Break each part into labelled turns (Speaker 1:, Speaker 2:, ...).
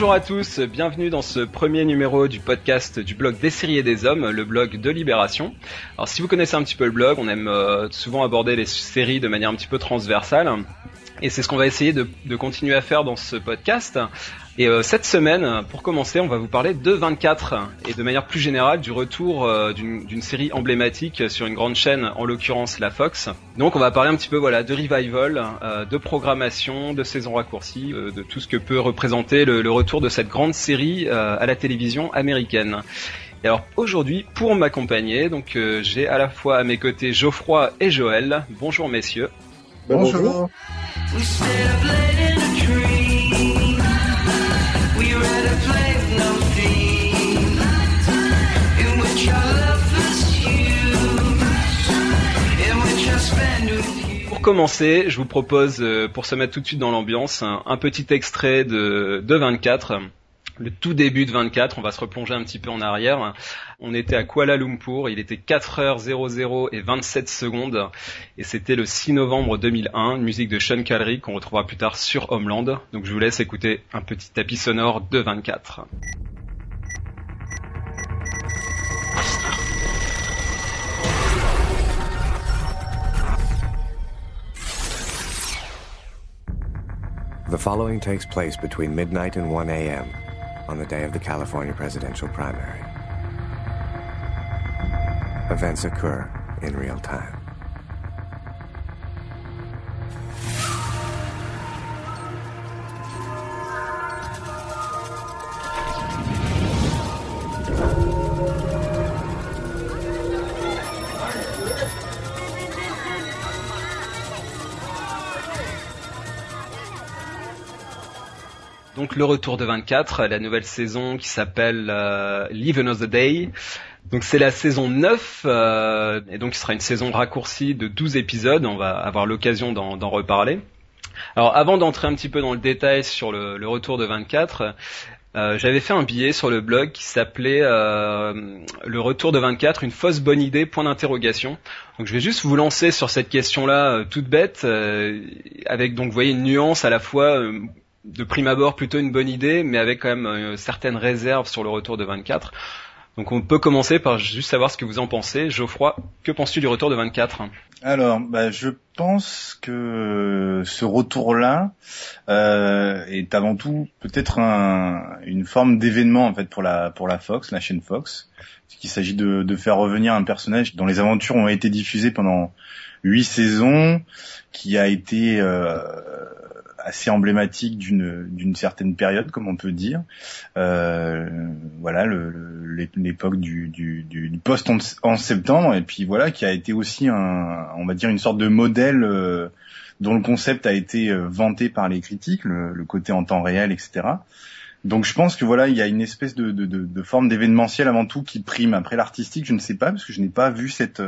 Speaker 1: Bonjour à tous, bienvenue dans ce premier numéro du podcast du blog des séries et des hommes, le blog de Libération. Alors si vous connaissez un petit peu le blog, on aime euh, souvent aborder les séries de manière un petit peu transversale. Et c'est ce qu'on va essayer de, continuer à faire dans ce podcast. Et euh, cette semaine, pour commencer, on va vous parler de 24 et de manière plus générale du retour euh, d'une série emblématique sur une grande chaîne, en l'occurrence la Fox. Donc on va parler un petit peu voilà de revival, euh, de programmation, de saison raccourcie, de tout ce que peut représenter le, retour de cette grande série à la télévision américaine. Et alors aujourd'hui, pour m'accompagner, donc j'ai à la fois à mes côtés Geoffroy et Joël. Bonjour messieurs.
Speaker 2: Bonjour.
Speaker 1: Pour commencer, je vous propose, euh, pour se mettre tout de suite dans l'ambiance, un, petit extrait de, de 24 le tout début de 24, on va se replonger un petit peu en arrière. On était à Kuala Lumpur, il était 4h00 et 27 secondes, et c'était le 6 novembre 2001, une musique de Sean Callery qu'on retrouvera plus tard sur Homeland. Donc je vous laisse écouter un petit tapis sonore de 24.
Speaker 3: The following takes place between midnight and 1 a.m. on the day of the California presidential primary. Events occur in real time.
Speaker 1: Donc le retour de 24, la nouvelle saison qui s'appelle euh, Live Another Day. Donc c'est la saison 9 euh, et donc ce sera une saison raccourcie de 12 épisodes, on va avoir l'occasion d'en reparler. Alors avant d'entrer un petit peu dans le détail sur le, retour de 24, euh, j'avais fait un billet sur le blog qui s'appelait Le retour de 24, une fausse bonne idée, point d'interrogation. Donc je vais juste vous lancer sur cette question-là toute bête, avec donc vous voyez une nuance à la fois de prime abord plutôt une bonne idée, mais avec quand même euh, certaines réserves sur le retour de 24. Donc on peut commencer par juste savoir ce que vous en pensez. Geoffroy, que penses-tu du retour de 24
Speaker 2: Alors, bah, je pense que ce retour-là euh, est avant tout peut-être un, une forme d'événement en fait pour la pour la Fox, la chaîne Fox, qu'il s'agit de, de faire revenir un personnage dont les aventures ont été diffusées pendant huit saisons, qui a été euh, assez emblématique d'une d'une certaine période, comme on peut dire. Euh, voilà, l'époque du, du, du, post en, septembre, et puis voilà, qui a été aussi un, on va dire une sorte de modèle euh, dont le concept a été euh, vanté par les critiques, le, côté en temps réel, etc. Donc je pense que voilà, il y a une espèce de, de, de forme d'événementiel avant tout qui prime. Après l'artistique, je ne sais pas parce que je n'ai pas vu cette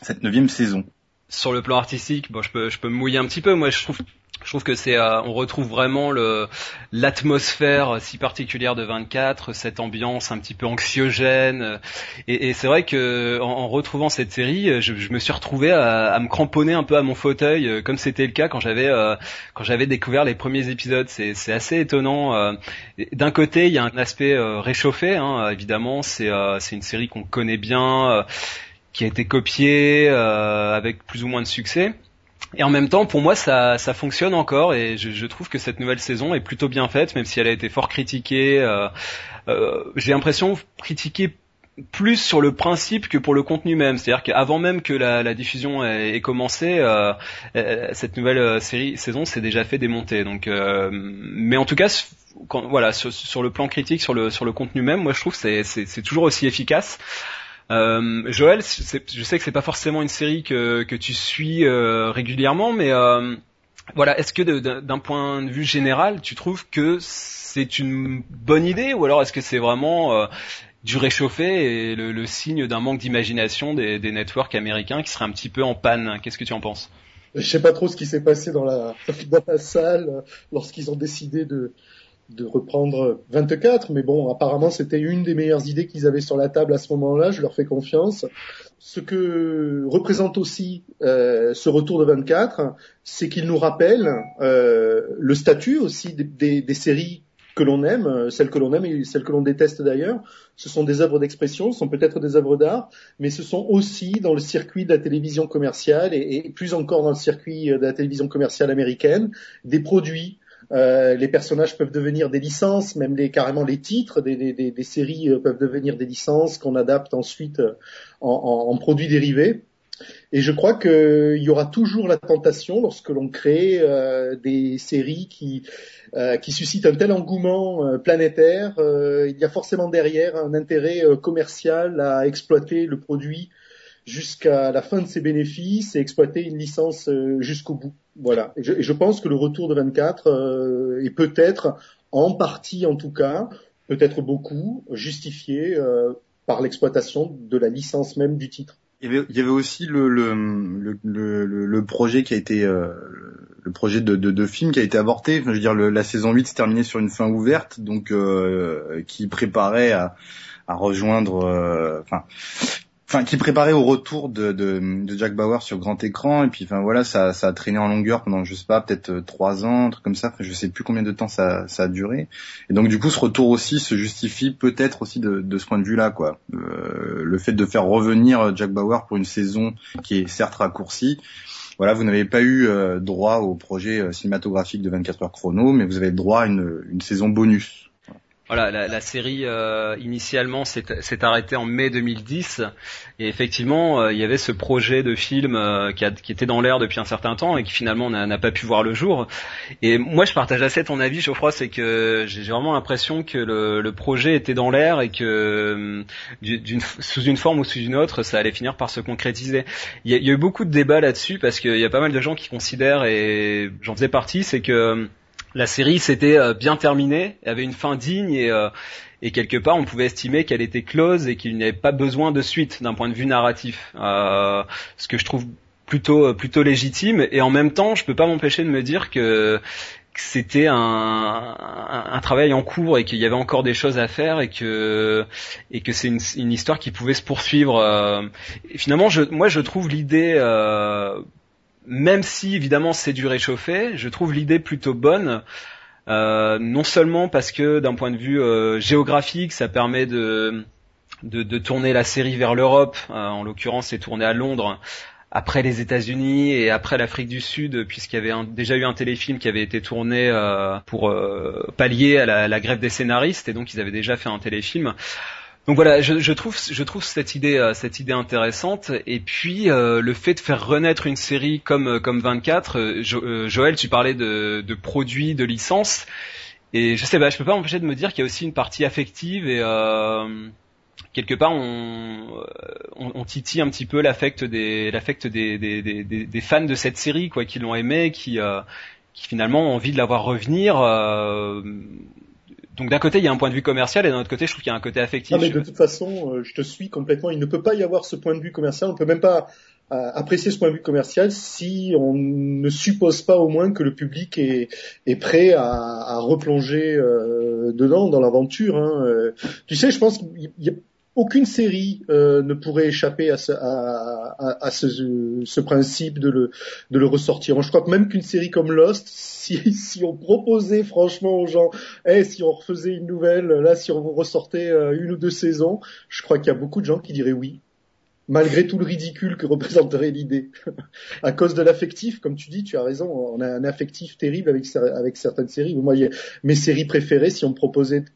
Speaker 2: cette neuvième saison
Speaker 1: sur le plan artistique, bon, je peux, je peux me mouiller un petit peu. Moi, je trouve je trouve que c'est, euh, on retrouve vraiment le l'atmosphère si particulière de 24, cette ambiance un petit peu anxiogène. Et, et c'est vrai que en, retrouvant cette série, je, je me suis retrouvé à, me cramponner un peu à mon fauteuil, euh, comme c'était le cas quand j'avais euh, quand j'avais découvert les premiers épisodes. C'est, assez étonnant. D'un côté, il y a un aspect réchauffé, hein, évidemment. C'est c'est une série qu'on connaît bien, qui a été copiée avec plus ou moins de succès. Et en même temps, pour moi, ça, ça fonctionne encore et je, je, trouve que cette nouvelle saison est plutôt bien faite, même si elle a été fort critiquée. Euh, euh, J'ai l'impression critiquée plus sur le principe que pour le contenu même. C'est-à-dire qu'avant même que la, la diffusion ait, commencé, euh, euh cette nouvelle euh, série saison s'est déjà fait démonter. Donc, euh, mais en tout cas, quand, voilà, sur, sur, le plan critique, sur le sur le contenu même, moi je trouve que c'est toujours aussi efficace. Euh, Joël, je sais que c'est pas forcément une série que, tu suis euh, régulièrement, mais euh, voilà, est-ce que d'un point de vue général, tu trouves que c'est une bonne idée, ou alors est-ce que c'est vraiment du réchauffé et le, signe d'un manque d'imagination des, networks américains qui seraient un petit peu en panne? Qu'est-ce que tu en penses?
Speaker 4: Je sais pas trop ce qui s'est passé dans la, dans la salle lorsqu'ils ont décidé de, de reprendre 24, mais bon, apparemment c'était une des meilleures idées qu'ils avaient sur la table à ce moment-là, je leur fais confiance. Ce que représente aussi euh, ce retour de 24, c'est qu'il nous rappelle euh, le statut aussi des, séries que l'on aime, celles que l'on aime et celles que l'on déteste d'ailleurs. Ce sont des œuvres d'expression, ce sont peut-être des œuvres d'art, mais ce sont aussi dans le circuit de la télévision commerciale et plus encore dans le circuit de la télévision commerciale américaine, des produits euh, les personnages peuvent devenir des licences, même carrément les titres des, séries euh, peuvent devenir des licences qu'on adapte ensuite euh, en, produits dérivés. Et je crois qu'il y aura toujours la tentation, lorsque l'on crée des séries qui suscitent un tel engouement planétaire, il y a forcément derrière un intérêt commercial à exploiter le produit jusqu'à la fin de ses bénéfices et exploiter une licence euh, jusqu'au bout. Voilà. Et je, et je, pense que le retour de 24 euh, est peut-être, en partie en tout cas, peut-être beaucoup, justifié euh, par l'exploitation de la licence même du titre.
Speaker 2: Il y avait, il y avait aussi le, le, le, le, projet qui a été euh, le projet de, de, de, film qui a été avorté. Je veux dire, la saison 8 s'est terminée sur une fin ouverte, donc euh, qui préparait à, à rejoindre, enfin, enfin qui préparait au retour de, de, de, Jack Bauer sur grand écran. Et puis enfin voilà ça, ça a traîné en longueur pendant je sais pas peut-être euh, trois ans un truc comme ça. Enfin, je sais plus combien de temps ça, ça a duré. Et donc du coup ce retour aussi se justifie peut-être aussi de, de ce point de vue là quoi. Euh, le fait de faire revenir Jack Bauer pour une saison qui est certes raccourcie. Voilà, vous n'avez pas eu euh, droit au projet euh, cinématographique de 24 heures chrono, mais vous avez droit à une, une saison bonus
Speaker 1: voilà, la, la série euh, initialement s'est arrêtée en mai 2010 et effectivement euh, il y avait ce projet de film euh, qui, a, qui, était dans l'air depuis un certain temps et qui finalement n'a pas pu voir le jour. Et moi je partage assez ton avis, Geoffroy, c'est que j'ai vraiment l'impression que le, le, projet était dans l'air et que sous une forme ou sous une autre ça allait finir par se concrétiser. Il y a, il y a eu beaucoup de débats là-dessus parce qu'il y a pas mal de gens qui considèrent et j'en faisais partie, c'est que la série s'était euh, bien terminée, avait une fin digne et, euh, et quelque part on pouvait estimer qu'elle était close et qu'il n'y avait pas besoin de suite d'un point de vue narratif. Euh, ce que je trouve plutôt plutôt légitime et en même temps je peux pas m'empêcher de me dire que, c'était un, travail en cours et qu'il y avait encore des choses à faire et que c'est une, histoire qui pouvait se poursuivre. Finalement, je, moi, je trouve l'idée même si évidemment c'est du réchauffé, je trouve l'idée plutôt bonne. Euh, non seulement parce que d'un point de vue euh, géographique, ça permet de, de, tourner la série vers l'Europe. Euh, en l'occurrence, c'est tourné à Londres après les États-Unis et après l'Afrique du Sud, puisqu'il y avait déjà eu un téléfilm qui avait été tourné pour pallier à la, grève des scénaristes, et donc ils avaient déjà fait un téléfilm. Donc voilà, je, trouve, euh, cette idée intéressante. Et puis euh, le fait de faire renaître une série comme euh, comme 24. Joël, tu parlais de, produits, de licences. Et je sais pas, je peux pas m'empêcher de me dire qu'il y a aussi une partie affective et quelque part on, on, titille un petit peu l'affect des fans de cette série quoi, qui l'ont aimé, qui finalement ont envie de la voir revenir. Donc d'un côté, il y a un point de vue commercial et d'un autre côté, je trouve qu'il y a un côté affectif.
Speaker 4: Non, mais de toute façon, euh, je te suis complètement. Il ne peut pas y avoir ce point de vue commercial. On ne peut même pas euh, apprécier ce point de vue commercial si on ne suppose pas au moins que le public est, est prêt à, à replonger euh, dedans dans l'aventure. Hein. Tu sais, je pense qu'il y a aucune série euh, ne pourrait échapper à ce, à, ce, principe de le, de le ressortir. Je crois que même qu'une série comme Lost, si, on proposait franchement aux gens, hey, si on refaisait une nouvelle, là, si on ressortait euh, une ou deux saisons, je crois qu'il y a beaucoup de gens qui diraient oui, malgré tout le ridicule que représenterait l'idée. à cause de l'affectif, comme tu dis, tu as raison, on a un affectif terrible avec, avec certaines séries. Moi, mes séries préférées, si on me proposait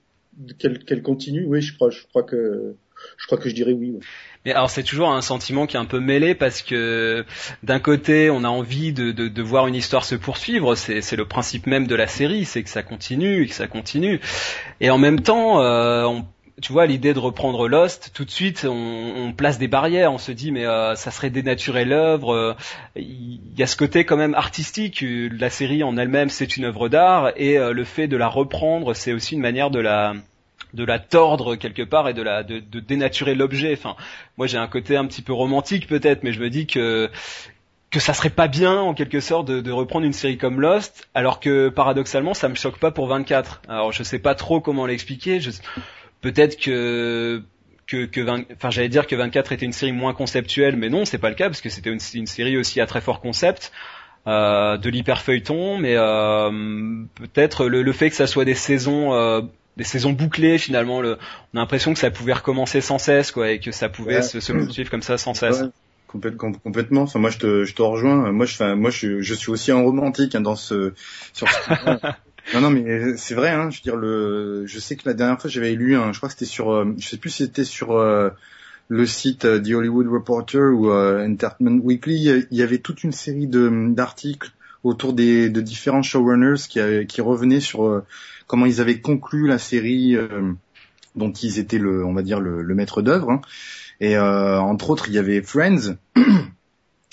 Speaker 4: qu'elles qu continuent, oui, je crois, je crois que je crois que je dirais oui.
Speaker 1: Mais alors c'est toujours un sentiment qui est un peu mêlé parce que d'un côté on a envie de, de, de voir une histoire se poursuivre, c'est le principe même de la série, c'est que ça continue, que ça continue, et en même temps euh, tu vois, l'idée de reprendre Lost, tout de suite, on, on place des barrières. On se dit, mais euh, ça serait dénaturer l'œuvre. Il y a ce côté quand même artistique. La série en elle-même, c'est une œuvre d'art, et euh, le fait de la reprendre, c'est aussi une manière de la de la tordre quelque part et de la de, dénaturer l'objet. Enfin, moi j'ai un côté un petit peu romantique peut-être, mais je me dis que que ça serait pas bien en quelque sorte de, reprendre une série comme Lost, alors que paradoxalement ça me choque pas pour 24. Alors je sais pas trop comment l'expliquer. Peut-être que que, que 20... enfin j'allais dire que 24 était une série moins conceptuelle, mais non c'est pas le cas parce que c'était une, une série aussi à très fort concept de l'hyperfeuilleton, mais peut-être le, fait que ça soit des saisons des saisons bouclées finalement. Le, on a l'impression que ça pouvait recommencer sans cesse, quoi, et que ça pouvait se, se, poursuivre comme ça sans cesse.
Speaker 2: complètement. Enfin, moi, je te, je te rejoins. Moi, je, enfin, moi, je, je suis aussi un romantique hein, dans ce, sur ce Non, non, mais c'est vrai. Hein, je veux dire, le, je sais que la dernière fois, j'avais lu, un, je crois que c'était sur, euh, je sais plus si c'était sur euh, le site euh, The Hollywood Reporter ou Entertainment Weekly. Il y avait toute une série de d'articles autour des de différents showrunners qui, qui revenaient sur comment ils avaient conclu la série dont ils étaient le, on va dire le, le maître d'œuvre. Hein. Et entre autres, il y avait Friends.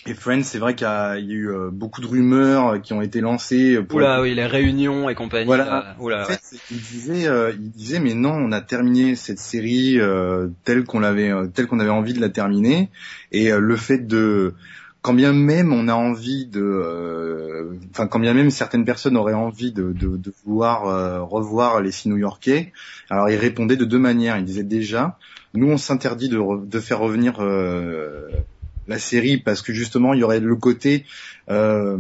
Speaker 2: Et Friends, c'est vrai qu'il y, a eu euh, beaucoup de rumeurs qui ont été lancées.
Speaker 1: Pour oula, oui, les réunions et compagnie.
Speaker 2: Voilà. Oula, il disait, euh, il disait, mais non, on a terminé cette série euh, telle qu'on l'avait, telle qu'on avait envie de la terminer. Et le fait de, quand bien même on a envie de, enfin, quand même certaines personnes auraient envie de, de, vouloir revoir les six New-Yorkais, alors il répondait de deux manières. Il disait déjà, nous on s'interdit de, de faire revenir la série parce que justement il y aurait le côté euh,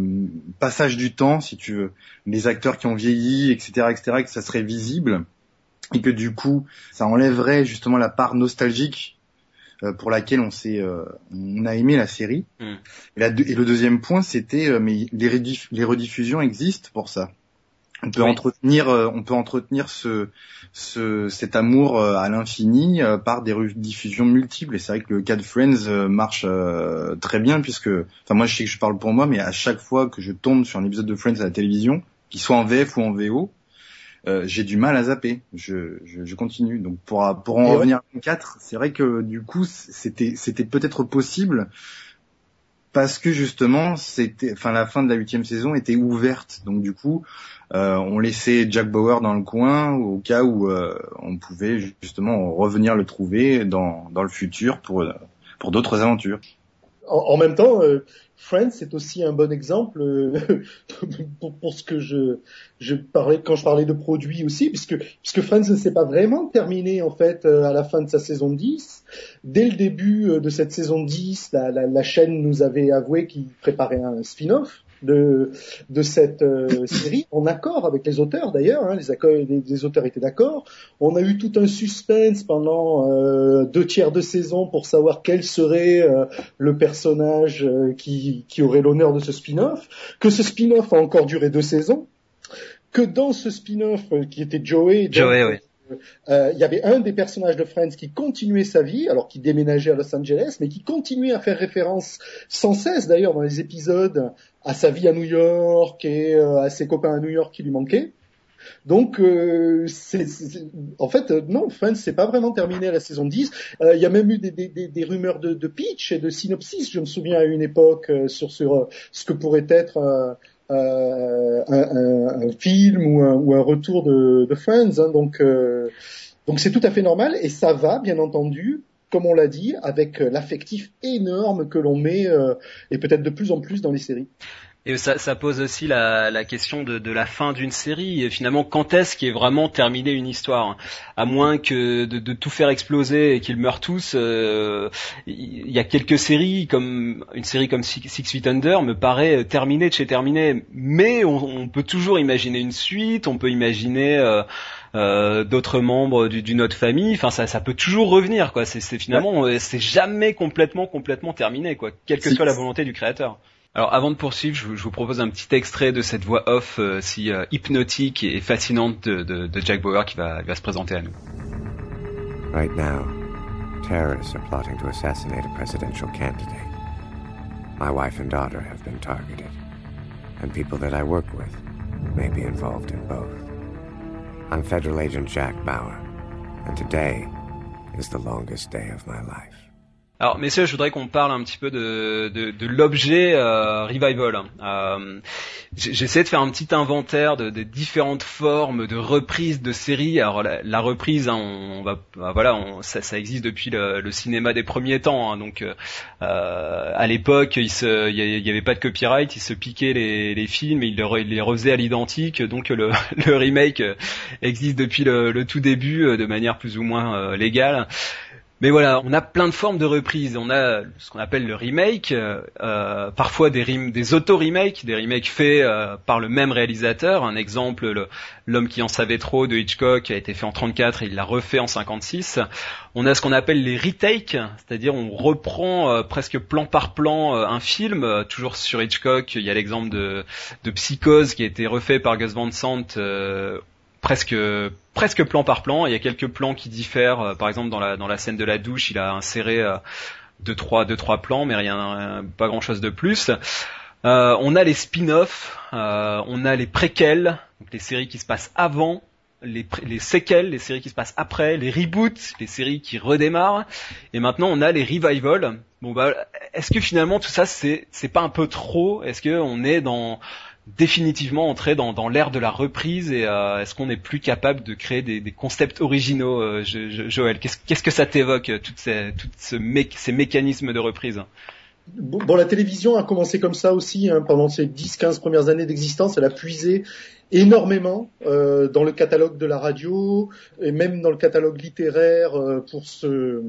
Speaker 2: passage du temps si tu veux les acteurs qui ont vieilli etc etc et que ça serait visible et que du coup ça enlèverait justement la part nostalgique euh, pour laquelle on s'est euh, on a aimé la série. Mm. et, le deuxième point c'était mais les, les rediffusions existent pour ça. On peut entretenir euh, on peut entretenir ce, ce cet amour euh, à l'infini euh, par des diffusions multiples. Et c'est vrai que le cas de Friends marche très bien puisque enfin moi je sais que je parle pour moi mais à chaque fois que je tombe sur un épisode de Friends à la télévision qu'il soit en VF ou en VO j'ai du mal à zapper. Je, je, je continue. Donc pour pour en revenir à 4 c'est vrai que du coup c'était c'était peut-être possible parce que justement c'était enfin la fin de la huitième saison était ouverte. Donc du coup euh, on laissait Jack Bauer dans le coin au cas où euh, on pouvait justement revenir le trouver dans, dans le futur pour, pour d'autres aventures.
Speaker 4: En, même temps, euh, Friends c'est aussi un bon exemple pour, pour, ce que je, parlais quand je parlais de produits aussi, puisque, Friends ne s'est pas vraiment terminé en fait à la fin de sa saison 10. Dès le début de cette saison 10, la, la, la chaîne nous avait avoué qu'il préparait un spin-off de, cette euh, série, en accord avec les auteurs d'ailleurs, hein, les, les, auteurs étaient d'accord. On a eu tout un suspense pendant euh, deux tiers de saison pour savoir quel serait euh, le personnage qui, qui aurait l'honneur de ce spin-off, que ce spin-off a encore duré deux saisons, que dans ce spin-off qui était Joey,
Speaker 1: Joey, oui
Speaker 4: il y avait un des personnages de Friends qui continuait sa vie, alors qui déménageait à Los Angeles, mais qui continuait à faire référence sans cesse d'ailleurs dans les épisodes à sa vie à New York et euh, à ses copains à New York qui lui manquaient. Donc, euh, en fait, euh, non, Friends, c'est pas vraiment terminé à la saison 10. Il y a même eu des, rumeurs de, pitch et de synopsis, je me souviens à une époque, sur ce que pourrait être un, un, film ou un, ou un retour de, Friends. Hein. donc, donc c'est tout à fait normal et ça va, bien entendu, comme on l'a dit, avec euh, l'affectif énorme que l'on met, euh, et peut-être de plus en plus dans les séries.
Speaker 1: Et ça, ça pose aussi la, la question de, de, la fin d'une série. Et finalement, quand est-ce qu'est vraiment terminée une histoire? À moins que de, de tout faire exploser et qu'ils meurent tous. Euh, il y a quelques séries, comme une série comme Six, Feet Under, me paraît terminée de chez terminée. Mais on, on, peut toujours imaginer une suite. On peut imaginer euh, d'autres membres d'une autre famille. Enfin, ça, ça peut toujours revenir, quoi. C'est finalement, euh, c'est jamais complètement, complètement terminé, quoi. Quelle que soit la volonté du créateur. Alors avant de poursuivre, je vous, propose un petit extrait de cette voix off euh, si hypnotique et fascinante de, Jack Bauer qui va, va se présenter à nous.
Speaker 3: Right now, terrorists are plotting to assassinate a presidential candidate. My wife and daughter have been targeted, and people that I work with may be involved in both. I'm Federal Agent Jack Bauer, and today is the longest day of my life.
Speaker 1: Alors, messieurs, je voudrais qu'on parle un petit peu de, de, de l'objet euh, revival. Euh, J'essaie de faire un petit inventaire de, de, différentes formes de reprise de séries. Alors, la, la reprise, hein, on, va, bah, voilà, on, ça, ça, existe depuis le, le, cinéma des premiers temps. Hein, donc, euh, à l'époque, il n'y avait pas de copyright, ils se piquaient les, les films, ils les, refaisaient à l'identique. Donc, le, le, remake existe depuis le, le, tout début, euh, de manière plus ou moins euh, légale. Mais voilà, on a plein de formes de reprises. On a ce qu'on appelle le remake, euh, parfois des, des auto-remakes, des remakes faits euh, par le même réalisateur. Un exemple, L'homme qui en savait trop de Hitchcock a été fait en 34 et il l'a refait en 56. On a ce qu'on appelle les retakes, c'est-à-dire on reprend euh, presque plan par plan un film. toujours sur Hitchcock, il y a l'exemple de Psychose qui a été refait par Gus Van Sant presque presque plan par plan. Il y a quelques plans qui diffèrent. Euh, par exemple, dans la scène de la douche, il a inséré euh, deux trois deux trois plans, mais rien, pas grand chose de plus. Euh, on a les spin-offs, on a les préquels, les séries qui se passent avant, les, les séquelles, les séries qui se passent après, les reboots, les séries qui redémarrent, et maintenant on a les revivals. Bon bah, est-ce que finalement tout ça c'est c'est pas un peu trop? Est-ce que on est dans définitivement entrer dans, l'ère de la reprise et euh, est-ce qu'on est plus capable de créer des, concepts originaux, euh, Joël? Qu'est-ce que ça t'évoque, euh, toutes ces, mécanismes de reprise?
Speaker 4: Bon, la télévision a commencé comme ça aussi, hein, pendant ses 10-15 premières années d'existence, elle a puisé énormément dans le catalogue de la radio et même dans le catalogue littéraire pour se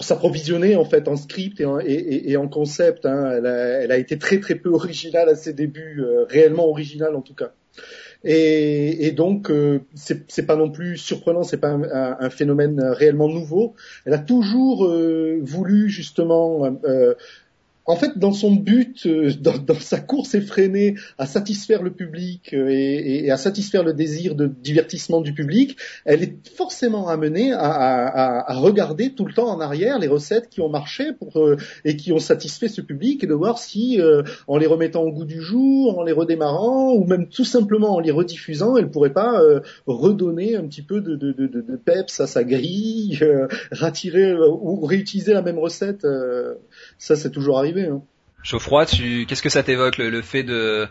Speaker 4: pour s'approvisionner en fait en script et en, concept. Hein. Elle, a, été très très peu originale à ses débuts, euh, réellement originale en tout cas. Et, donc euh, c'est pas non plus surprenant, c'est pas un, un, phénomène réellement nouveau. Elle a toujours euh, voulu justement euh, en fait, dans son but, euh, dans, sa course effrénée à satisfaire le public euh, et, à satisfaire le désir de divertissement du public, elle est forcément amenée à, regarder tout le temps en arrière les recettes qui ont marché euh, et qui ont satisfait ce public et de voir si, en les remettant au goût du jour, en les redémarrant ou même tout simplement en les rediffusant, elle pourrait pas redonner un petit peu de, peps à sa grille, retirer ou réutiliser la même recette. Ça, c'est toujours arrivé. Hein.
Speaker 1: Tu, qu'est-ce que ça t'évoque le, fait de,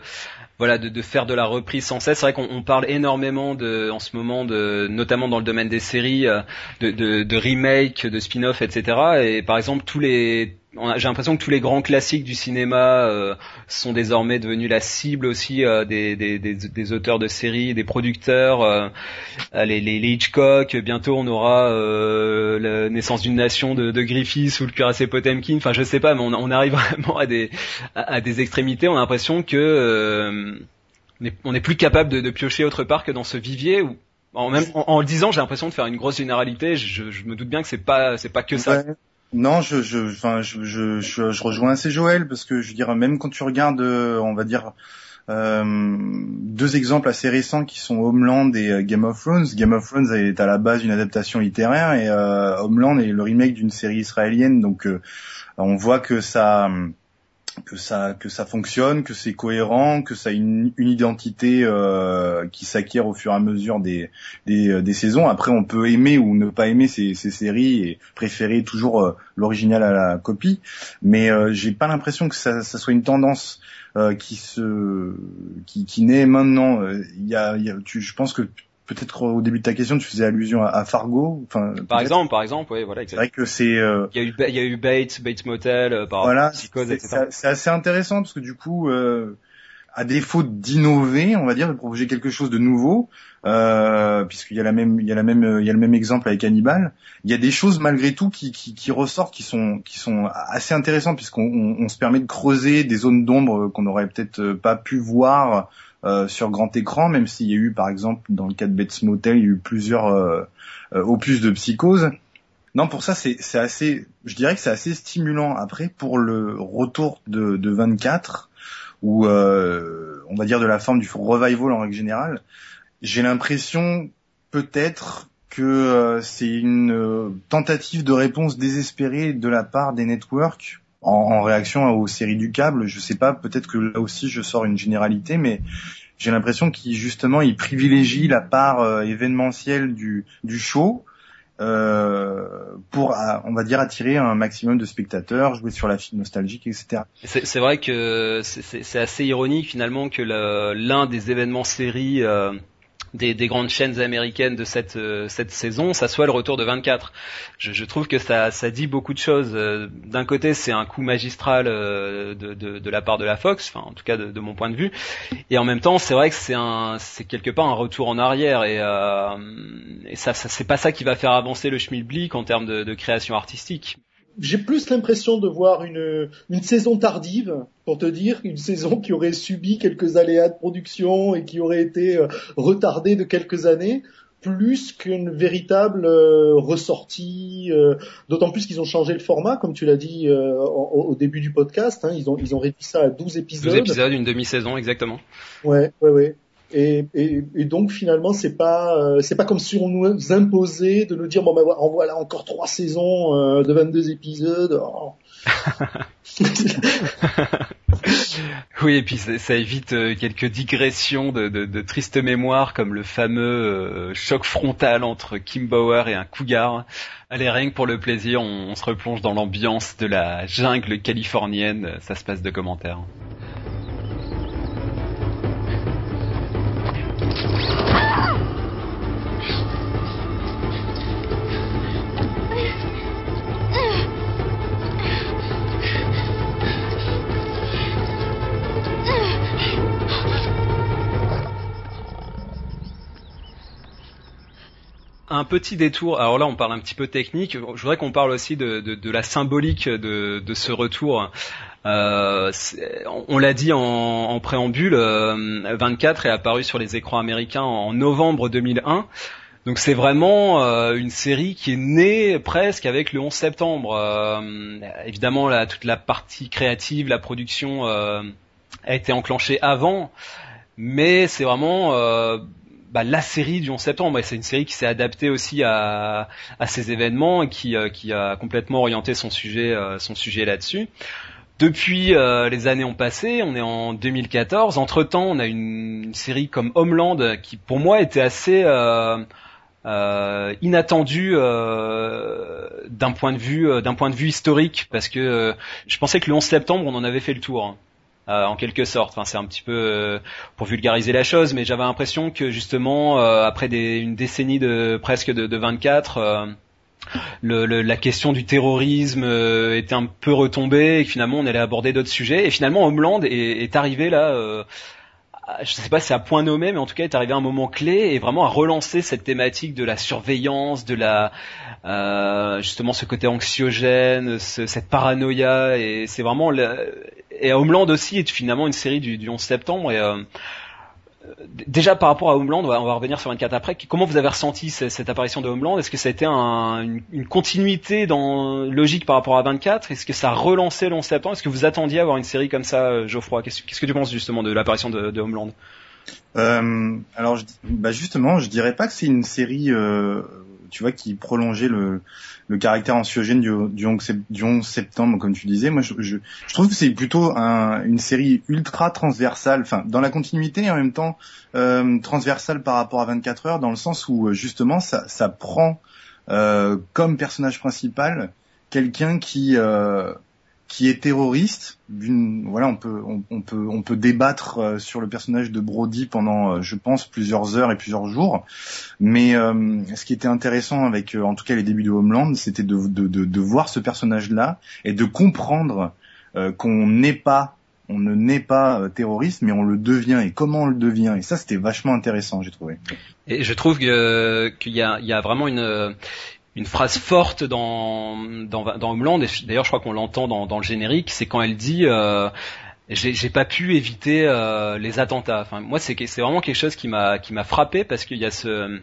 Speaker 1: voilà, de, faire de la reprise sans cesse? C'est vrai qu'on parle énormément de, en ce moment, de, notamment dans le domaine des séries, euh, de, de, de remake, de spin-off, etc. Et par exemple, tous les j'ai l'impression que tous les grands classiques du cinéma euh, sont désormais devenus la cible aussi euh, des, des, des, auteurs de séries, des producteurs. Euh, les, les, Hitchcock, bientôt on aura la naissance d'une nation de, de Griffiths ou le cuirassé Potemkin. Enfin, je sais pas, mais on, on arrive vraiment à des à, des extrémités. On a l'impression que on n'est plus capable de, de, piocher autre part que dans ce vivier où en, même, en, le disant, j'ai l'impression de faire une grosse généralité. Je, je, me doute bien que c'est pas c'est pas que ça.
Speaker 2: Non, je, je, je, je, je, rejoins assez Joël parce que je veux dire, même quand tu regardes, euh, on va dire, euh, deux exemples assez récents qui sont Homeland et euh, Game of Thrones. Game of Thrones est à la base une adaptation littéraire et Homeland est le remake d'une série israélienne. Donc, on voit que ça que ça que ça fonctionne, que c'est cohérent, que ça a une, une identité euh, qui s'acquiert au fur et à mesure des, des, euh, des saisons. Après, on peut aimer ou ne pas aimer ces, ces séries et préférer toujours euh, l'original à la copie, mais euh, j'ai pas l'impression que ça, ça, soit une tendance euh, qui se qui, qui naît maintenant. Il y a, y a tu, je pense que peut-être au début de ta question, tu faisais allusion à, Fargo. Enfin,
Speaker 1: par exemple, par exemple, oui, voilà.
Speaker 2: C'est vrai que c'est. Euh...
Speaker 1: Il y a eu, il y a eu Bates, Bates Motel, euh, par
Speaker 2: voilà, C'est assez intéressant parce que du coup, euh, à défaut d'innover, on va dire, de proposer quelque chose de nouveau, euh, puisqu'il y a la même, il y a la même, il y a le même exemple avec Hannibal. Il y a des choses malgré tout qui, qui, qui ressortent, qui sont, qui sont assez intéressantes puisqu'on on, on se permet de creuser des zones d'ombre qu'on n'aurait peut-être pas pu voir euh, sur grand écran, même s'il y a eu par exemple dans le cas de Bates Motel, il y a eu plusieurs euh, euh, opus de psychose. Non, pour ça c'est assez, je dirais que c'est assez stimulant. Après pour le retour de, de 24 ou on va dire de la forme du revival en règle générale, j'ai l'impression peut-être que c'est une tentative de réponse désespérée de la part des networks en, en, réaction aux séries du câble. Je sais pas, peut-être que là aussi je sors une généralité, mais j'ai l'impression qu'il justement il privilégie la part euh, événementielle du, du show euh, pour, on va dire, attirer un maximum de spectateurs, jouer sur la file nostalgique, etc.
Speaker 1: C'est vrai que c'est assez ironique finalement que l'un des événements séries euh, des, des, grandes chaînes américaines de cette euh, cette saison, ça soit le retour de 24. Je, trouve que ça dit beaucoup de choses. Euh, d'un côté, c'est un coup magistral euh, de, la part de la Fox, enfin en tout cas de, mon point de vue, et en même temps, c'est vrai que c'est quelque part un retour en arrière et, ça, c'est pas ça qui va faire avancer le schmilblick en termes de création artistique
Speaker 4: j'ai plus l'impression de voir une, une saison tardive, pour te dire, une saison qui aurait subi quelques aléas de production et qui aurait été euh, retardée de quelques années, plus qu'une véritable euh, ressortie. Euh, d'autant plus qu'ils ont changé le format, comme tu l'as dit au, début du podcast. Hein, ils ont ils ont réduit ça à 12 épisodes.
Speaker 1: 12 épisodes, une demi-saison exactement.
Speaker 4: Ouais, ouais, ouais. Et, donc finalement c'est pas euh, c'est pas comme si on nous imposait de nous dire bon ben voilà encore trois saisons euh, de 22 épisodes.
Speaker 1: Oui et puis ça, évite euh, quelques digressions de, de, de, triste mémoire comme le fameux choc frontal entre Kim Bauer et un cougar. Allez rien que pour le plaisir on, on se replonge dans l'ambiance de la jungle californienne. Ça se passe de commentaires. Petit détour. Alors là, on parle un petit peu technique. Je voudrais qu'on parle aussi de, la symbolique de, ce retour. Euh, on l'a dit en, préambule, 24 euh, est apparu sur les écrans américains en novembre 2001. Donc c'est vraiment euh, une série qui est née presque avec le 11 septembre. Évidemment, toute la partie créative, la production a été enclenchée avant, mais c'est vraiment bah, la série du 11 septembre. c'est une série qui s'est adaptée aussi à, à ces événements et qui, euh, qui a complètement orienté son sujet, euh, sujet là-dessus. Depuis, euh, les années ont passé, on est en 2014. Entre temps, on a une, série comme Homeland qui, pour moi, était assez inattendue d'un point de vue, d'un point de vue historique, parce que je pensais que le 11 septembre, on en avait fait le tour. Hein. Euh, en quelque sorte. Enfin, c'est un petit peu euh, pour vulgariser la chose, mais j'avais l'impression que justement euh, après des, une décennie de presque de, de 24. Le, le, la question du terrorisme était un peu retombée et que finalement on allait aborder d'autres sujets et finalement Homeland est, arrivé là je sais pas si c'est à point nommé, mais en tout cas est arrivé un moment clé et vraiment à relancer cette thématique de la surveillance, de la euh, justement ce côté anxiogène, cette paranoïa et c'est vraiment et Homeland aussi est finalement une série du, du 11 septembre et euh, déjà par rapport à Homeland, on va, revenir sur 24 après. Comment vous avez ressenti cette, apparition de Homeland? Est-ce que ça a été une, continuité dans logique par rapport à 24 Est-ce que ça a relancé le 11 septembre? Est-ce que vous attendiez à avoir une série comme ça, euh, Geoffroy? Qu'est-ce que tu penses justement de l'apparition de, Homeland?
Speaker 2: Euh, alors, bah justement, je dirais pas que c'est une série euh, tu vois, qui prolongeait le, le caractère anxiogène du, du, 11, septembre, comme tu disais. Moi, je, je, je trouve que c'est plutôt un, une série ultra transversale, enfin, dans la continuité et en même temps euh, transversale par rapport à 24 heures, dans le sens où justement, ça, ça prend euh, comme personnage principal quelqu'un qui euh, qui est terroriste. Voilà, on peut on, peut on peut débattre euh, sur le personnage de Brody pendant, euh, je pense, plusieurs heures et plusieurs jours. Mais euh, ce qui était intéressant avec, en tout cas, les débuts de Homeland, c'était de, de, de, de, voir ce personnage-là et de comprendre qu'on n'est pas on ne naît pas terroriste, mais on le devient et comment on le devient? Et ça, c'était vachement intéressant, j'ai trouvé.
Speaker 1: Et je trouve qu'il y, a, il y a vraiment une, une phrase forte dans dans, dans Homeland et d'ailleurs je crois qu'on l'entend dans, dans le générique c'est quand elle dit euh, j'ai pas pu éviter euh, les attentats enfin moi c'est vraiment quelque chose qui m'a qui m'a frappé parce qu'il y a ce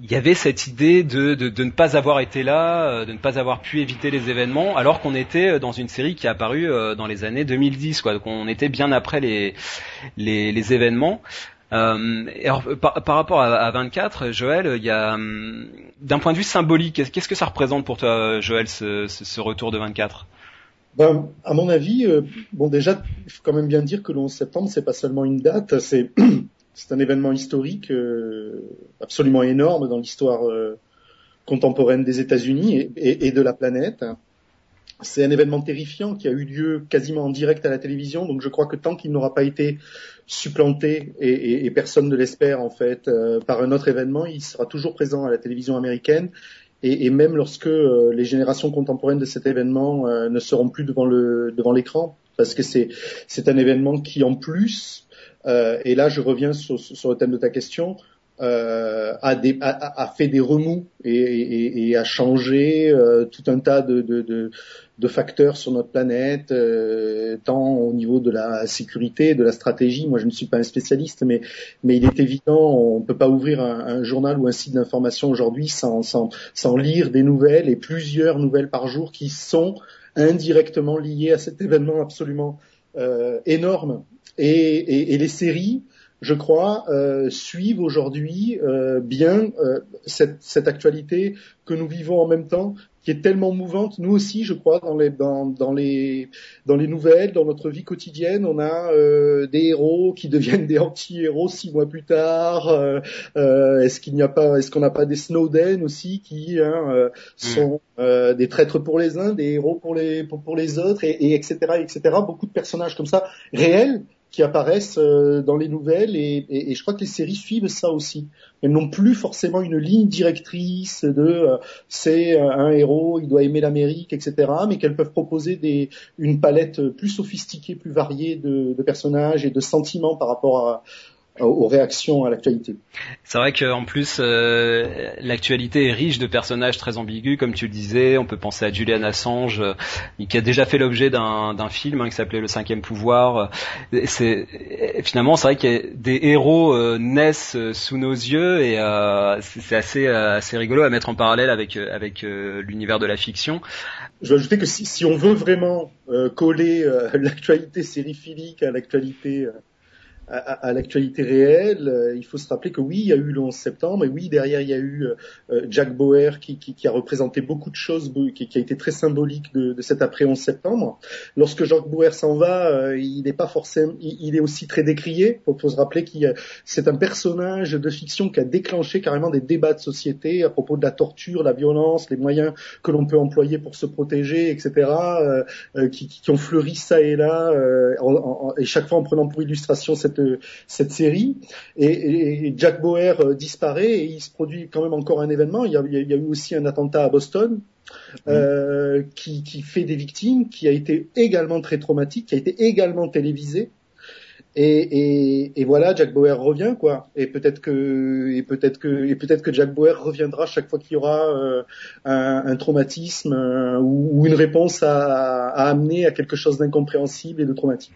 Speaker 1: il y avait cette idée de, de, de, ne pas avoir été là, euh, de ne pas avoir pu éviter les événements, alors qu'on était dans une série qui est apparue euh, dans les années 2010, quoi. Donc on était bien après les, les, les événements. Euh, alors, par, rapport à, 24, Joël, il y a hum, d'un point de vue symbolique, qu'est-ce que ça représente pour toi, Joël, ce, retour de 24
Speaker 4: ben, à mon avis, euh, bon déjà, il faut quand même bien dire que le 11 septembre, c'est pas seulement une date, c'est un événement historique euh, absolument énorme dans l'histoire contemporaine des États-Unis et, de la planète. C'est un événement terrifiant qui a eu lieu quasiment en direct à la télévision, donc je crois que tant qu'il n'aura pas été supplanté, et, personne ne l'espère en fait, euh, par un autre événement, il sera toujours présent à la télévision américaine. Et, même lorsque euh, les générations contemporaines de cet événement euh, ne seront plus devant l'écran, parce que c'est un événement qui en plus, et là je reviens sur le thème de ta question, euh, a, des, fait des remous et, et, et a changé euh, tout un tas de, de, de, de, facteurs sur notre planète, euh, tant au niveau de la sécurité, de la stratégie. Moi, je ne suis pas un spécialiste, mais, mais il est évident, on ne peut pas ouvrir un, un, journal ou un site d'information aujourd'hui sans, sans, sans lire des nouvelles et plusieurs nouvelles par jour qui sont indirectement liées à cet événement absolument euh, énorme. Et, et les séries, je crois, euh, suivent aujourd'hui euh, bien euh, cette, cette, actualité que nous vivons en même temps, qui est tellement mouvante. Nous aussi, je crois, dans les, dans, dans les, dans les nouvelles, dans notre vie quotidienne, on a euh, des héros qui deviennent des anti-héros six mois plus tard. Euh, est-ce qu'il n'y a pas, est-ce qu'on n'a pas des Snowden aussi qui hein, mm. sont des traîtres pour les uns, des héros pour les, pour, pour les autres, et, et etc., etc. Beaucoup de personnages comme ça réels qui apparaissent euh, dans les nouvelles et, je crois que les séries suivent ça aussi. Elles n'ont plus forcément une ligne directrice de euh, c'est euh, un héros, il doit aimer l'Amérique, etc. Mais qu'elles peuvent proposer une palette plus sophistiquée, plus variée de personnages et de sentiments par rapport à, aux réactions à l'actualité.
Speaker 1: C'est vrai qu'en plus, euh, l'actualité est riche de personnages très ambigus, comme tu le disais. On peut penser à Julian Assange, euh, qui a déjà fait l'objet d'un film hein, qui s'appelait Le Cinquième Pouvoir. C'est finalement, c'est vrai que des héros euh, naissent sous nos yeux et c'est assez assez rigolo à mettre en parallèle avec avec l'univers de la fiction.
Speaker 4: Je vais ajouter que si, si on veut vraiment coller l'actualité sériphilique à l'actualité à, l'actualité réelle, euh, il faut se rappeler que oui, il y a eu le 11 septembre, et oui, derrière, il y a eu euh, Jack Bauer qui, qui, qui, a représenté beaucoup de choses, qui, qui a été très symbolique de, de cet après 11 septembre. Lorsque Jack Bauer s'en va, euh, il n'est pas forcément, il, est aussi très décrié. Il faut, se rappeler qu'il c'est un personnage de fiction qui a déclenché carrément des débats de société à propos de la torture, la violence, les moyens que l'on peut employer pour se protéger, etc., qui, qui, ont fleuri ça et là, et chaque fois en prenant pour illustration cette cette, série. Et, Jack Bauer euh, disparaît et il se produit quand même encore un événement. Il y a, eu aussi un attentat à Boston. Euh, qui, fait des victimes, qui a été également très traumatique, qui a été également télévisé. Et, voilà, Jack Bauer revient quoi. Et peut-être que et peut-être que et peut-être que Jack Bauer reviendra chaque fois qu'il y aura euh, un, traumatisme ou, une réponse à, à, amener à quelque chose d'incompréhensible et de traumatique.